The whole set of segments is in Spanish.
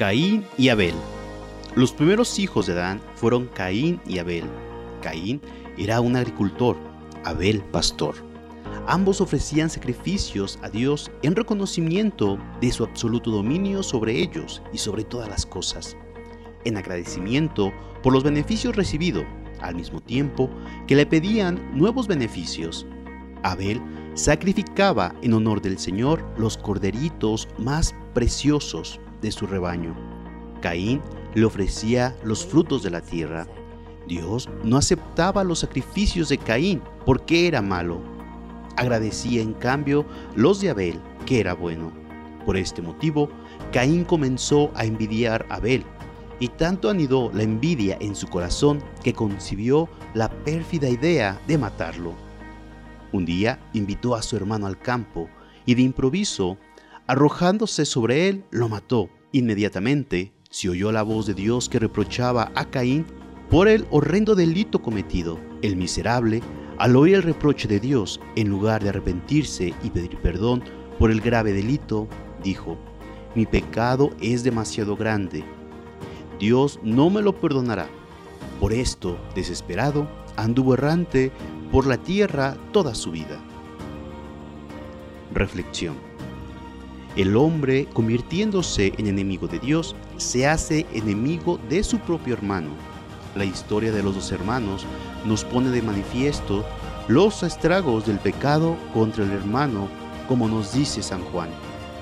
Caín y Abel. Los primeros hijos de Adán fueron Caín y Abel. Caín era un agricultor, Abel pastor. Ambos ofrecían sacrificios a Dios en reconocimiento de su absoluto dominio sobre ellos y sobre todas las cosas, en agradecimiento por los beneficios recibidos, al mismo tiempo que le pedían nuevos beneficios. Abel sacrificaba en honor del Señor los corderitos más preciosos de su rebaño. Caín le ofrecía los frutos de la tierra. Dios no aceptaba los sacrificios de Caín porque era malo. Agradecía en cambio los de Abel, que era bueno. Por este motivo, Caín comenzó a envidiar a Abel, y tanto anidó la envidia en su corazón que concibió la pérfida idea de matarlo. Un día invitó a su hermano al campo y de improviso, arrojándose sobre él, lo mató. Inmediatamente se oyó la voz de Dios que reprochaba a Caín por el horrendo delito cometido. El miserable, al oír el reproche de Dios, en lugar de arrepentirse y pedir perdón por el grave delito, dijo, mi pecado es demasiado grande. Dios no me lo perdonará. Por esto, desesperado, anduvo errante por la tierra toda su vida. Reflexión el hombre, convirtiéndose en enemigo de Dios, se hace enemigo de su propio hermano. La historia de los dos hermanos nos pone de manifiesto los estragos del pecado contra el hermano, como nos dice San Juan.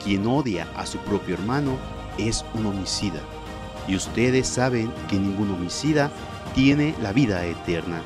Quien odia a su propio hermano es un homicida. Y ustedes saben que ningún homicida tiene la vida eterna.